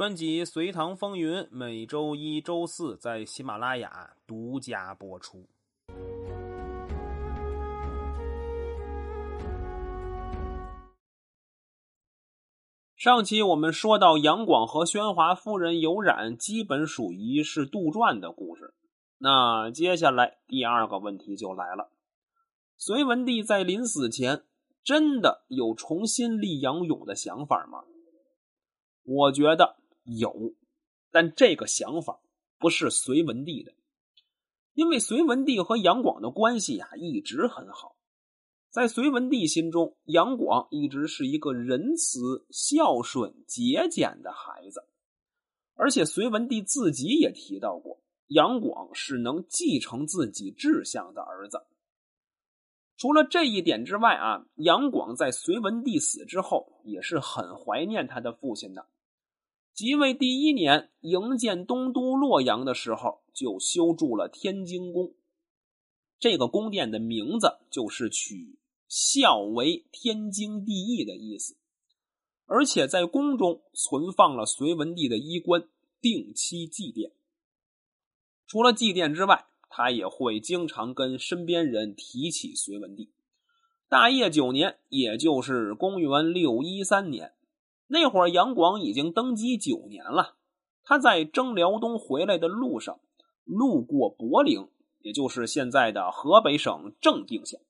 专辑《隋唐风云》每周一、周四在喜马拉雅独家播出。上期我们说到杨广和宣华夫人有染，基本属于是杜撰的故事。那接下来第二个问题就来了：隋文帝在临死前真的有重新立杨勇的想法吗？我觉得。有，但这个想法不是隋文帝的，因为隋文帝和杨广的关系呀一直很好，在隋文帝心中，杨广一直是一个仁慈、孝顺、节俭的孩子，而且隋文帝自己也提到过，杨广是能继承自己志向的儿子。除了这一点之外啊，杨广在隋文帝死之后也是很怀念他的父亲的。即位第一年，营建东都洛阳的时候，就修筑了天津宫。这个宫殿的名字就是取“孝为天经地义”的意思，而且在宫中存放了隋文帝的衣冠，定期祭奠。除了祭奠之外，他也会经常跟身边人提起隋文帝。大业九年，也就是公元六一三年。那会儿，杨广已经登基九年了。他在征辽东回来的路上，路过柏陵，也就是现在的河北省正定县，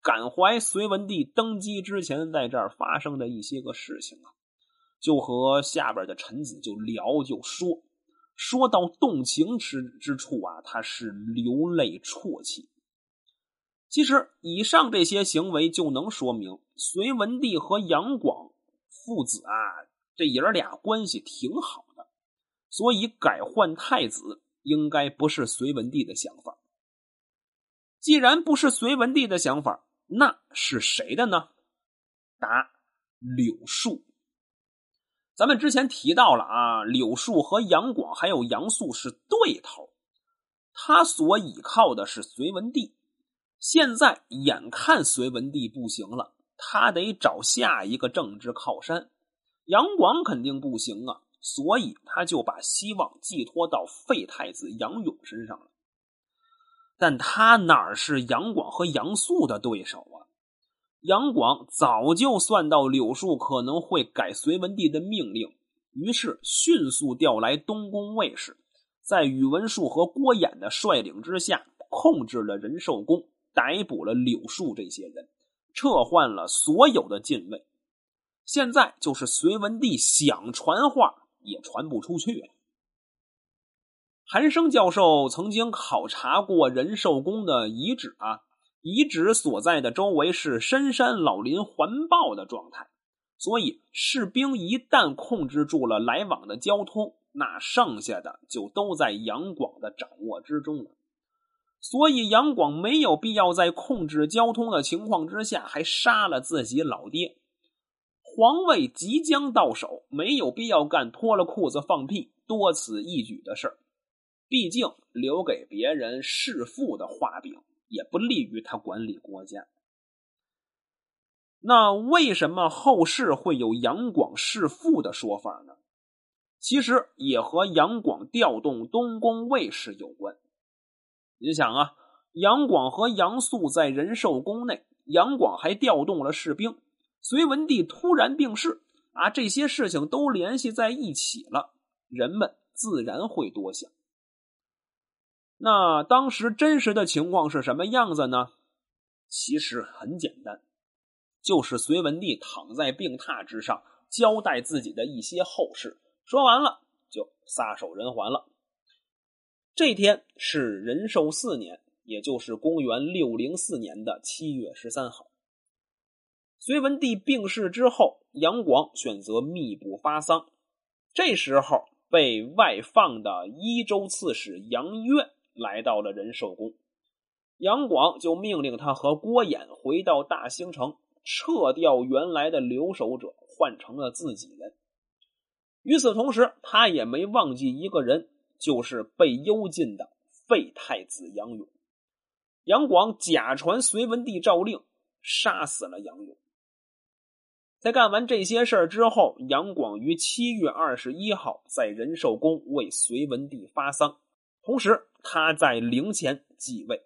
感怀隋文帝登基之前在这儿发生的一些个事情啊，就和下边的臣子就聊，就说，说到动情之之处啊，他是流泪啜泣。其实，以上这些行为就能说明隋文帝和杨广。父子啊，这爷俩关系挺好的，所以改换太子应该不是隋文帝的想法。既然不是隋文帝的想法，那是谁的呢？答：柳树。咱们之前提到了啊，柳树和杨广还有杨素是对头，他所倚靠的是隋文帝。现在眼看隋文帝不行了。他得找下一个政治靠山，杨广肯定不行啊，所以他就把希望寄托到废太子杨勇身上了。但他哪是杨广和杨素的对手啊？杨广早就算到柳树可能会改隋文帝的命令，于是迅速调来东宫卫士，在宇文述和郭衍的率领之下，控制了仁寿宫，逮捕了柳树这些人。撤换了所有的禁卫，现在就是隋文帝想传话也传不出去。韩生教授曾经考察过仁寿宫的遗址啊，遗址所在的周围是深山老林环抱的状态，所以士兵一旦控制住了来往的交通，那剩下的就都在杨广的掌握之中了。所以杨广没有必要在控制交通的情况之下还杀了自己老爹。皇位即将到手，没有必要干脱了裤子放屁、多此一举的事儿。毕竟留给别人弑父的画饼，也不利于他管理国家。那为什么后世会有杨广弑父的说法呢？其实也和杨广调动东宫卫士有关。你想啊，杨广和杨素在仁寿宫内，杨广还调动了士兵。隋文帝突然病逝啊，这些事情都联系在一起了，人们自然会多想。那当时真实的情况是什么样子呢？其实很简单，就是隋文帝躺在病榻之上，交代自己的一些后事，说完了就撒手人寰了。这天是仁寿四年，也就是公元六零四年的七月十三号。隋文帝病逝之后，杨广选择密不发丧。这时候，被外放的伊州刺史杨约来到了仁寿宫，杨广就命令他和郭衍回到大兴城，撤掉原来的留守者，换成了自己人。与此同时，他也没忘记一个人。就是被幽禁的废太子杨勇，杨广假传隋文帝诏令，杀死了杨勇。在干完这些事儿之后，杨广于七月二十一号在仁寿宫为隋文帝发丧，同时他在陵前继位。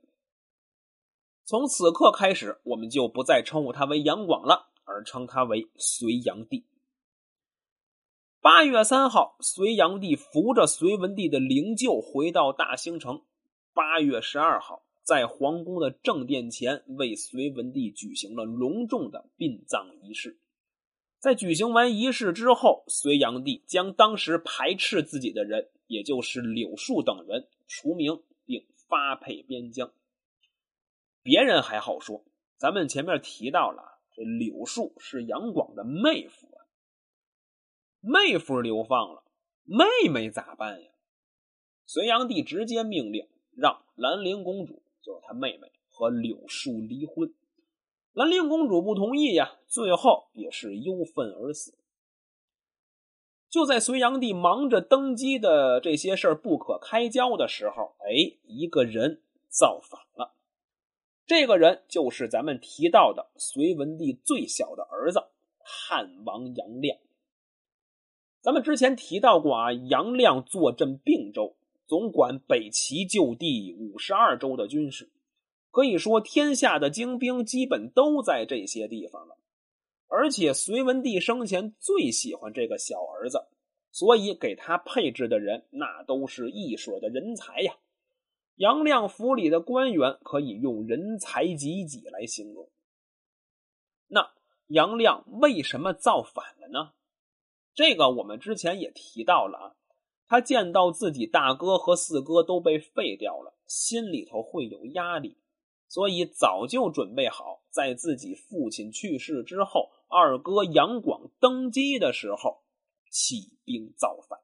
从此刻开始，我们就不再称呼他为杨广了，而称他为隋炀帝。八月三号，隋炀帝扶着隋文帝的灵柩回到大兴城。八月十二号，在皇宫的正殿前为隋文帝举行了隆重的殡葬仪式。在举行完仪式之后，隋炀帝将当时排斥自己的人，也就是柳树等人除名，并发配边疆。别人还好说，咱们前面提到了，这柳树是杨广的妹夫，妹夫流放了，妹妹咋办呀？隋炀帝直接命令让兰陵公主，就是他妹妹，和柳树离婚。兰陵公主不同意呀，最后也是忧愤而死。就在隋炀帝忙着登基的这些事儿不可开交的时候，哎，一个人造反了。这个人就是咱们提到的隋文帝最小的儿子汉王杨亮。咱们之前提到过啊，杨亮坐镇并州，总管北齐就地五十二州的军事。可以说，天下的精兵基本都在这些地方了。而且，隋文帝生前最喜欢这个小儿子，所以给他配置的人那都是一水的人才呀。杨亮府里的官员可以用人才济济来形容。那杨亮为什么造反了呢？这个我们之前也提到了啊。他见到自己大哥和四哥都被废掉了，心里头会有压力。所以早就准备好，在自己父亲去世之后，二哥杨广登基的时候起兵造反。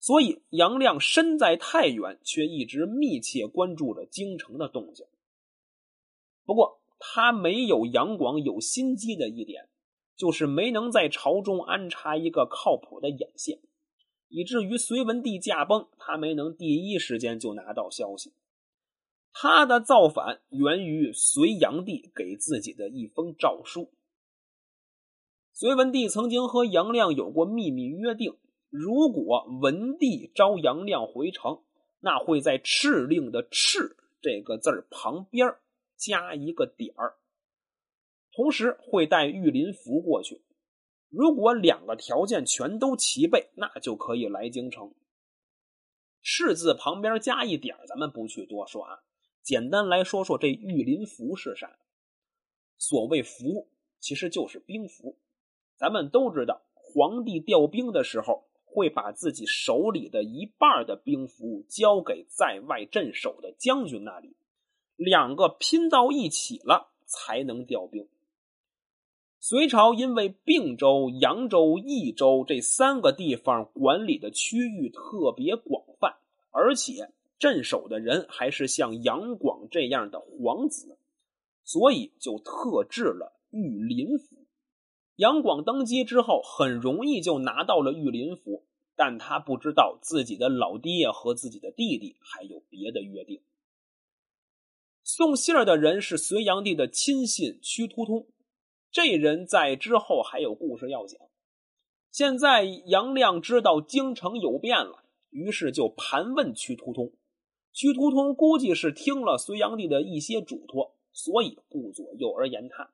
所以杨亮身在太原，却一直密切关注着京城的动静。不过他没有杨广有心机的一点，就是没能在朝中安插一个靠谱的眼线，以至于隋文帝驾崩，他没能第一时间就拿到消息。他的造反源于隋炀帝给自己的一封诏书。隋文帝曾经和杨亮有过秘密约定，如果文帝召杨亮回城，那会在敕令的“敕”这个字旁边加一个点儿，同时会带御林符过去。如果两个条件全都齐备，那就可以来京城。敕字旁边加一点，咱们不去多说啊。简单来说说这御林符是啥？所谓符，其实就是兵符。咱们都知道，皇帝调兵的时候，会把自己手里的一半的兵符交给在外镇守的将军那里，两个拼到一起了，才能调兵。隋朝因为并州、扬州、益州这三个地方管理的区域特别广泛，而且。镇守的人还是像杨广这样的皇子，所以就特制了御林府。杨广登基之后，很容易就拿到了御林府，但他不知道自己的老爹和自己的弟弟还有别的约定。送信儿的人是隋炀帝的亲信屈突通，这人在之后还有故事要讲。现在杨亮知道京城有变了，于是就盘问屈突通。屈突通估计是听了隋炀帝的一些嘱托，所以顾左右而言他。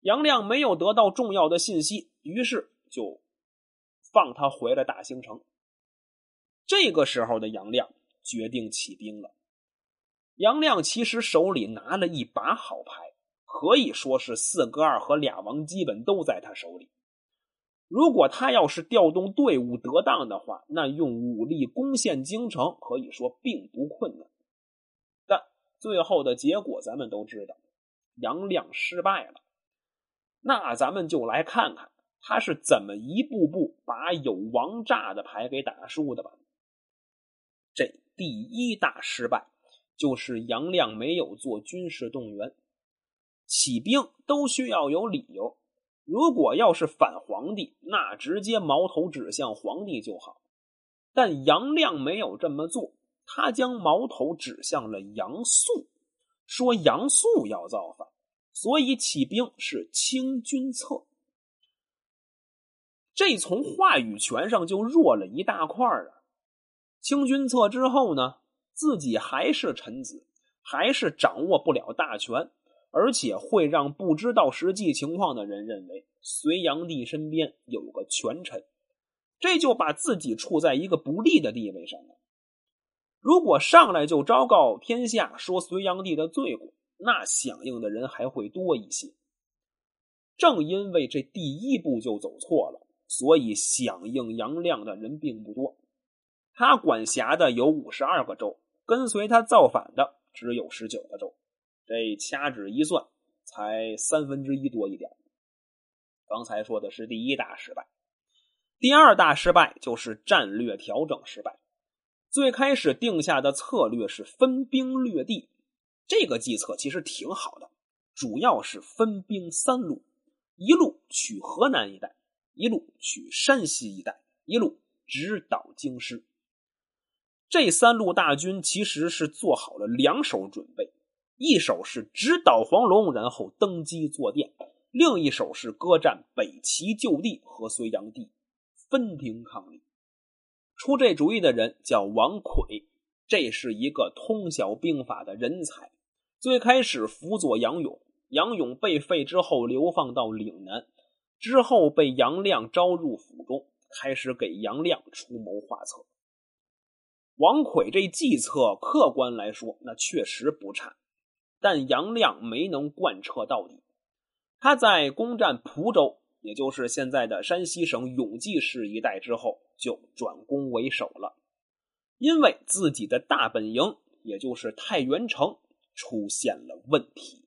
杨亮没有得到重要的信息，于是就放他回了大兴城。这个时候的杨亮决定起兵了。杨亮其实手里拿了一把好牌，可以说是四个二和俩王基本都在他手里。如果他要是调动队伍得当的话，那用武力攻陷京城可以说并不困难。但最后的结果咱们都知道，杨亮失败了。那咱们就来看看他是怎么一步步把有王炸的牌给打输的吧。这第一大失败就是杨亮没有做军事动员，起兵都需要有理由。如果要是反皇帝，那直接矛头指向皇帝就好。但杨亮没有这么做，他将矛头指向了杨素，说杨素要造反，所以起兵是清君侧。这从话语权上就弱了一大块啊！清君侧之后呢，自己还是臣子，还是掌握不了大权，而且会让不知道实际情况的人认为隋炀帝身边有个权臣，这就把自己处在一个不利的地位上了。如果上来就昭告天下说隋炀帝的罪过，那响应的人还会多一些。正因为这第一步就走错了。所以响应杨亮的人并不多，他管辖的有五十二个州，跟随他造反的只有十九个州，这掐指一算，才三分之一多一点。刚才说的是第一大失败，第二大失败就是战略调整失败。最开始定下的策略是分兵略地，这个计策其实挺好的，主要是分兵三路，一路取河南一带。一路取山西一带，一路直捣京师。这三路大军其实是做好了两手准备：一手是直捣黄龙，然后登基坐殿；另一手是割占北齐旧地和隋炀帝分庭抗礼。出这主意的人叫王揆，这是一个通晓兵法的人才。最开始辅佐杨勇，杨勇被废之后流放到岭南。之后被杨亮招入府中，开始给杨亮出谋划策。王奎这计策，客观来说，那确实不差，但杨亮没能贯彻到底。他在攻占蒲州，也就是现在的山西省永济市一带之后，就转攻为守了，因为自己的大本营，也就是太原城出现了问题。